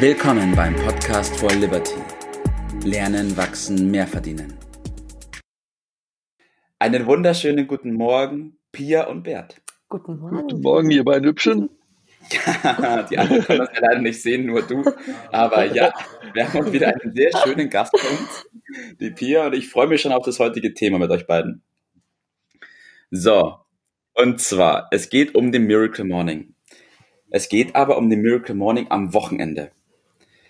Willkommen beim Podcast for Liberty. Lernen, wachsen, mehr verdienen. Einen wunderschönen guten Morgen, Pia und Bert. Guten Morgen. Guten Morgen, ihr beiden Hübschen. die anderen können das ja leider nicht sehen, nur du. Aber ja, wir haben uns wieder einen sehr schönen Gast bei uns, die Pia, und ich freue mich schon auf das heutige Thema mit euch beiden. So, und zwar, es geht um den Miracle Morning. Es geht aber um den Miracle Morning am Wochenende.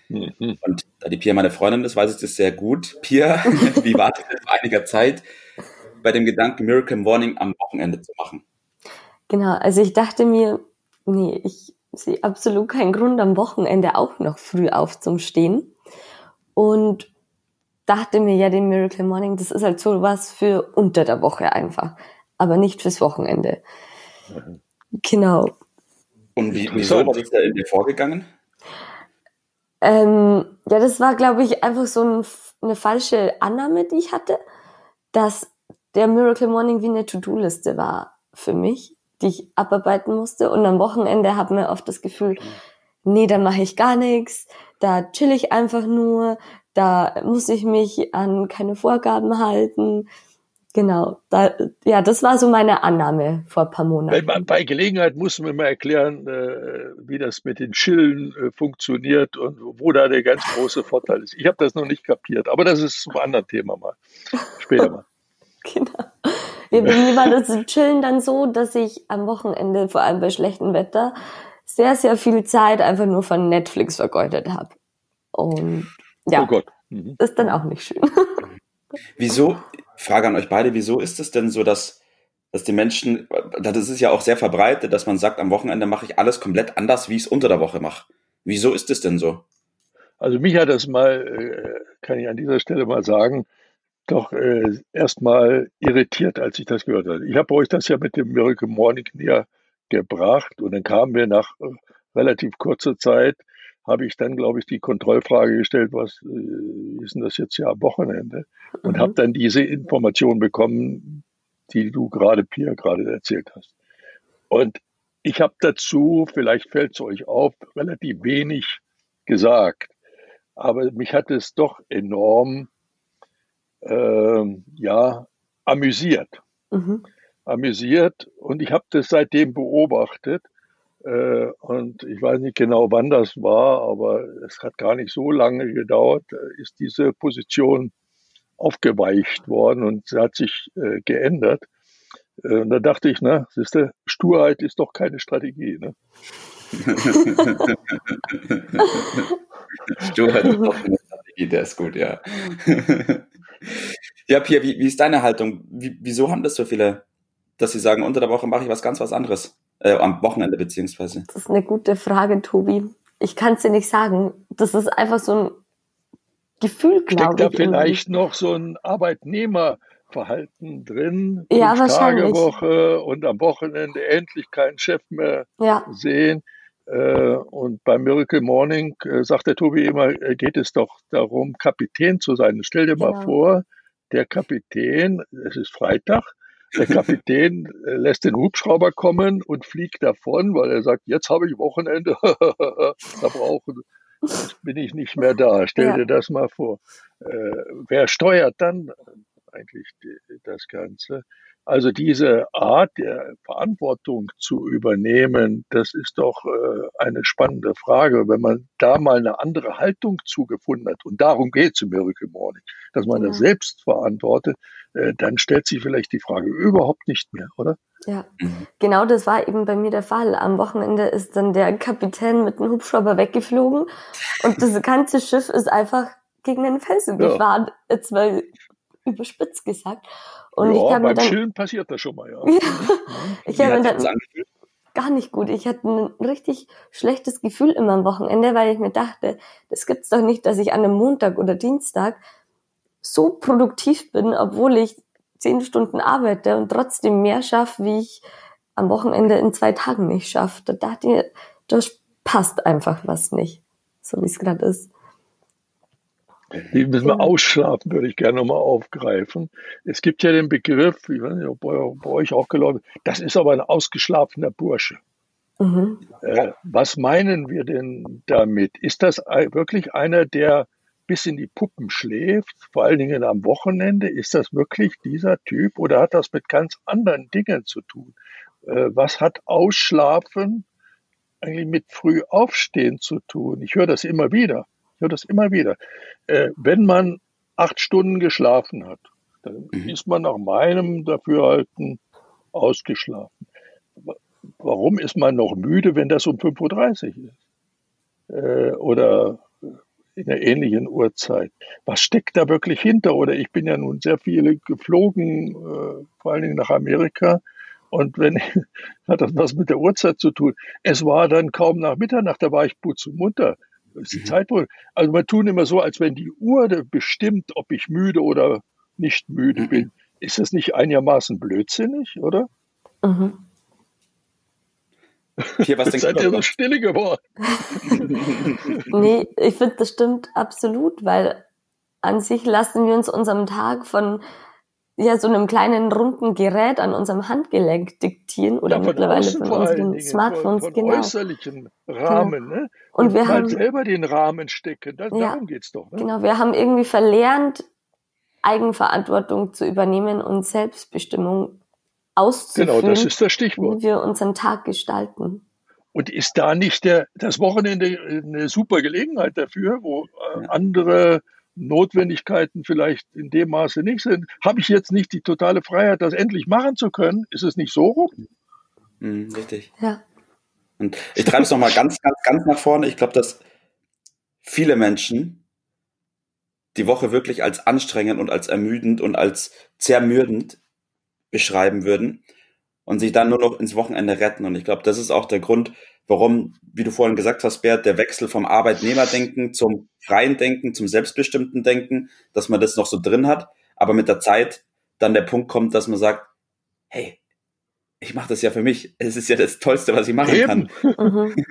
Mhm. Und da die Pia meine Freundin ist, weiß ich das sehr gut. Pia, wie war das vor einiger Zeit bei dem Gedanken, Miracle Morning am Wochenende zu machen? Genau, also ich dachte mir, nee, ich sehe absolut keinen Grund, am Wochenende auch noch früh aufzustehen. Und dachte mir, ja, den Miracle Morning, das ist halt so was für unter der Woche einfach, aber nicht fürs Wochenende. Mhm. Genau. Und wie, wieso war das da in dir vorgegangen? Ähm, ja, das war, glaube ich, einfach so ein, eine falsche Annahme, die ich hatte, dass der Miracle Morning wie eine To-Do-Liste war für mich, die ich abarbeiten musste. Und am Wochenende hat man oft das Gefühl, nee, da mache ich gar nichts, da chill ich einfach nur, da muss ich mich an keine Vorgaben halten. Genau, da, ja, das war so meine Annahme vor ein paar Monaten. Man, bei Gelegenheit muss man mal erklären, äh, wie das mit den Chillen äh, funktioniert und wo da der ganz große Vorteil ist. Ich habe das noch nicht kapiert, aber das ist zum anderen Thema mal. Später mal. genau. Ja, bei mir war das Chillen dann so, dass ich am Wochenende, vor allem bei schlechtem Wetter, sehr, sehr viel Zeit einfach nur von Netflix vergeudet habe. Und ja, oh Gott. Mhm. ist dann auch nicht schön. Wieso, Frage an euch beide, wieso ist es denn so, dass, dass die Menschen, das ist ja auch sehr verbreitet, dass man sagt, am Wochenende mache ich alles komplett anders, wie ich es unter der Woche mache. Wieso ist es denn so? Also mich hat das mal, äh, kann ich an dieser Stelle mal sagen, doch äh, erstmal irritiert, als ich das gehört habe. Ich habe euch das ja mit dem Miracle Morning näher gebracht und dann kamen wir nach äh, relativ kurzer Zeit, habe ich dann, glaube ich, die Kontrollfrage gestellt, was äh, ist denn das jetzt ja Wochenende? Und mhm. habe dann diese Information bekommen, die du gerade, Pia, gerade erzählt hast. Und ich habe dazu, vielleicht fällt es euch auf, relativ wenig gesagt. Aber mich hat es doch enorm, äh, ja, amüsiert. Mhm. Amüsiert. Und ich habe das seitdem beobachtet. Äh, und ich weiß nicht genau, wann das war, aber es hat gar nicht so lange gedauert, äh, ist diese Position aufgeweicht worden und sie hat sich äh, geändert. Und da dachte ich, na, siehste, Sturheit ist doch keine Strategie. Ne? Sturheit ist doch keine Strategie, der ist gut, ja. ja, Pia, wie, wie ist deine Haltung? Wie, wieso haben das so viele, dass sie sagen, unter der Woche mache ich was ganz was anderes? Äh, am Wochenende beziehungsweise? Das ist eine gute Frage, Tobi. Ich kann es dir nicht sagen. Das ist einfach so ein Gefühl, glaube ich. Steckt da vielleicht noch so ein Arbeitnehmerverhalten drin? Ja, wahrscheinlich. Woche und am Wochenende endlich keinen Chef mehr ja. sehen. Äh, und beim Miracle Morning äh, sagt der Tobi immer, geht es doch darum, Kapitän zu sein. Stell dir genau. mal vor, der Kapitän, es ist Freitag, der Kapitän äh, lässt den Hubschrauber kommen und fliegt davon, weil er sagt, jetzt habe ich Wochenende, da brauchen, bin ich nicht mehr da. Stell ja. dir das mal vor. Äh, wer steuert dann eigentlich die, das Ganze? Also diese Art der Verantwortung zu übernehmen, das ist doch äh, eine spannende Frage. Wenn man da mal eine andere Haltung zugefunden hat, und darum geht es im Miracle Morning, dass man ja. das selbst verantwortet, äh, dann stellt sich vielleicht die Frage überhaupt nicht mehr, oder? Ja, genau das war eben bei mir der Fall. Am Wochenende ist dann der Kapitän mit dem Hubschrauber weggeflogen und das ganze Schiff ist einfach gegen den Felsen ja. gefahren. Jetzt mal überspitzt gesagt. Und ja, ich beim dann, Chillen passiert das schon mal, ja. ich habe dann gar nicht gut. Ich hatte ein richtig schlechtes Gefühl immer am Wochenende, weil ich mir dachte, das gibt's doch nicht, dass ich an einem Montag oder Dienstag so produktiv bin, obwohl ich zehn Stunden arbeite und trotzdem mehr schaffe, wie ich am Wochenende in zwei Tagen nicht schaffe. Da dachte ich, das passt einfach was nicht, so wie es gerade ist. Die müssen wir ausschlafen, würde ich gerne nochmal aufgreifen. Es gibt ja den Begriff, ich weiß nicht, ob bei, euch auch geläufig, das ist aber ein ausgeschlafener Bursche. Mhm. Äh, was meinen wir denn damit? Ist das wirklich einer, der bis in die Puppen schläft, vor allen Dingen am Wochenende? Ist das wirklich dieser Typ oder hat das mit ganz anderen Dingen zu tun? Äh, was hat Ausschlafen eigentlich mit früh aufstehen zu tun? Ich höre das immer wieder. Ich höre das immer wieder. Äh, wenn man acht Stunden geschlafen hat, dann mhm. ist man nach meinem Dafürhalten ausgeschlafen. Warum ist man noch müde, wenn das um 5.30 Uhr ist? Äh, oder in einer ähnlichen Uhrzeit. Was steckt da wirklich hinter? Oder ich bin ja nun sehr viele geflogen, äh, vor allen Dingen nach Amerika. Und wenn hat das was mit der Uhrzeit zu tun? Es war dann kaum nach Mitternacht, da war ich munter. Das ist die mhm. Zeitpunkt. Also man tun immer so, als wenn die Uhr bestimmt, ob ich müde oder nicht müde mhm. bin. Ist das nicht einigermaßen blödsinnig, oder? Mhm. Hier, was denkst Seid ihr so stille geworden? nee, ich finde, das stimmt absolut, weil an sich lassen wir uns unserem Tag von ja, so einem kleinen runden Gerät an unserem Handgelenk diktieren oder ja, mittlerweile von unseren Dingen, Smartphones, von, von genau. äußerlichen Rahmen, genau. ne? Und, Und wir haben selber den Rahmen stecken, da, ja, darum geht's doch. Ne? Genau, wir haben irgendwie verlernt, Eigenverantwortung zu übernehmen und Selbstbestimmung auszuführen. Genau, das ist das Stichwort. Wie wir unseren Tag gestalten. Und ist da nicht der, das Wochenende eine super Gelegenheit dafür, wo äh, andere Notwendigkeiten vielleicht in dem Maße nicht sind? Habe ich jetzt nicht die totale Freiheit, das endlich machen zu können? Ist es nicht so rum? Mhm, richtig. Ja. Und ich treibe es nochmal ganz, ganz, ganz nach vorne. Ich glaube, dass viele Menschen die Woche wirklich als anstrengend und als ermüdend und als zermürdend beschreiben würden und sich dann nur noch ins Wochenende retten. Und ich glaube, das ist auch der Grund, warum, wie du vorhin gesagt hast, Bert, der Wechsel vom Arbeitnehmerdenken zum freien Denken, zum selbstbestimmten Denken, dass man das noch so drin hat, aber mit der Zeit dann der Punkt kommt, dass man sagt, hey, ich mache das ja für mich. Es ist ja das Tollste, was ich machen Eben. kann. Mhm.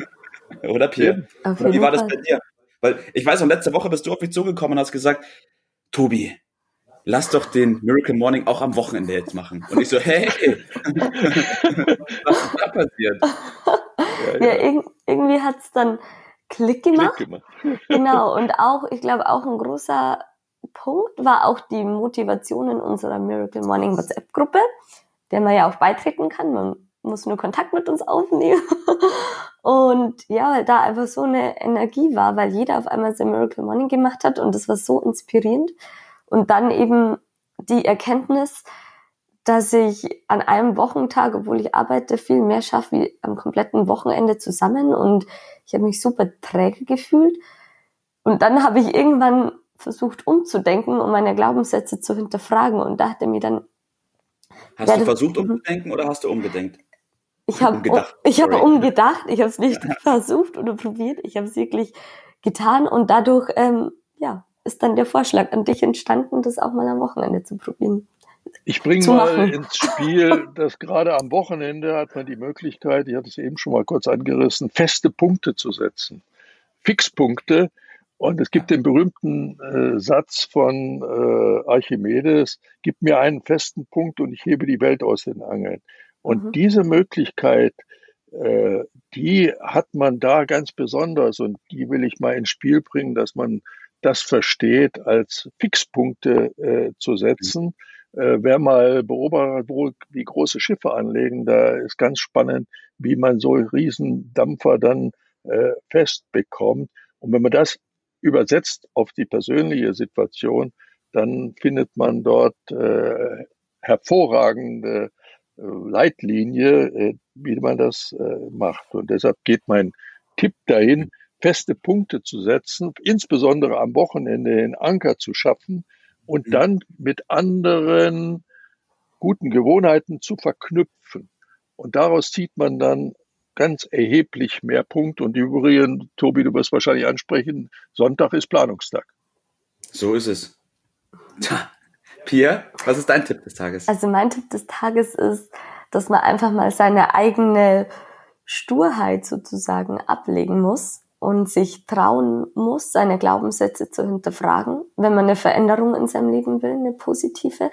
Oder Pierre? Wie war das bei dir? Weil ich weiß noch, letzte Woche bist du auf mich zugekommen und hast gesagt, Tobi, lass doch den Miracle Morning auch am Wochenende jetzt machen. Und ich so, hey, was ist da passiert? Ja, ja. ja irgendwie hat es dann Klick gemacht. Klick gemacht. genau, und auch, ich glaube, auch ein großer Punkt war auch die Motivation in unserer Miracle Morning WhatsApp-Gruppe, der man ja auch beitreten kann. Man muss nur Kontakt mit uns aufnehmen. Und ja, weil da einfach so eine Energie war, weil jeder auf einmal sein Miracle Morning gemacht hat und das war so inspirierend. Und dann eben die Erkenntnis, dass ich an einem Wochentag, obwohl ich arbeite, viel mehr schaffe wie am kompletten Wochenende zusammen. Und ich habe mich super träge gefühlt. Und dann habe ich irgendwann versucht umzudenken, um meine Glaubenssätze zu hinterfragen. Und da hat er mir dann. Hast du versucht mhm. umzudenken oder hast du umgedenkt? Ich habe umgedacht. Ich habe umgedacht. Ich habe es nicht versucht oder probiert. Ich habe es wirklich getan und dadurch ähm, ja ist dann der Vorschlag an dich entstanden, das auch mal am Wochenende zu probieren. Ich bringe mal machen. ins Spiel, dass gerade am Wochenende hat man die Möglichkeit, ich hatte es eben schon mal kurz angerissen, feste Punkte zu setzen. Fixpunkte. Und es gibt den berühmten äh, Satz von äh, Archimedes, gib mir einen festen Punkt und ich hebe die Welt aus den Angeln. Und mhm. diese Möglichkeit, äh, die hat man da ganz besonders und die will ich mal ins Spiel bringen, dass man das versteht, als Fixpunkte äh, zu setzen. Äh, wer mal beobachtet, wo, wie große Schiffe anlegen, da ist ganz spannend, wie man so Riesendampfer dann äh, festbekommt. Und wenn man das übersetzt auf die persönliche Situation, dann findet man dort äh, hervorragende äh, Leitlinie, äh, wie man das äh, macht. Und deshalb geht mein Tipp dahin, feste Punkte zu setzen, insbesondere am Wochenende den Anker zu schaffen und mhm. dann mit anderen guten Gewohnheiten zu verknüpfen. Und daraus zieht man dann ganz erheblich mehr Punkte. Und übrigens, Tobi, du wirst wahrscheinlich ansprechen, Sonntag ist Planungstag. So ist es. Tja, Pia, was ist dein Tipp des Tages? Also mein Tipp des Tages ist, dass man einfach mal seine eigene Sturheit sozusagen ablegen muss und sich trauen muss, seine Glaubenssätze zu hinterfragen, wenn man eine Veränderung in seinem Leben will, eine positive.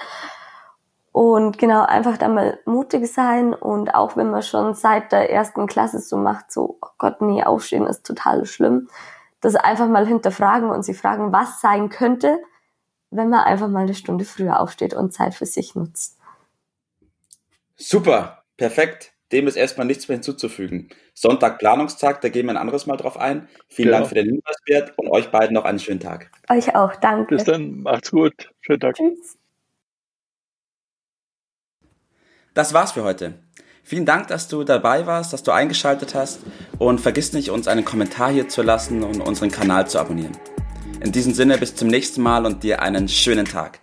Und genau, einfach da mal mutig sein und auch wenn man schon seit der ersten Klasse so macht, so, oh Gott, nee, aufstehen ist total schlimm, das einfach mal hinterfragen und sie fragen, was sein könnte, wenn man einfach mal eine Stunde früher aufsteht und Zeit für sich nutzt. Super, perfekt. Dem ist erstmal nichts mehr hinzuzufügen. Sonntag Planungstag, da gehen wir ein anderes Mal drauf ein. Vielen genau. Dank für den Hinweis, Bert, und euch beiden noch einen schönen Tag. Euch auch, danke. Bis dann, macht's gut. Schönen Tag. Tschüss. Das war's für heute. Vielen Dank, dass du dabei warst, dass du eingeschaltet hast und vergiss nicht, uns einen Kommentar hier zu lassen und unseren Kanal zu abonnieren. In diesem Sinne bis zum nächsten Mal und dir einen schönen Tag.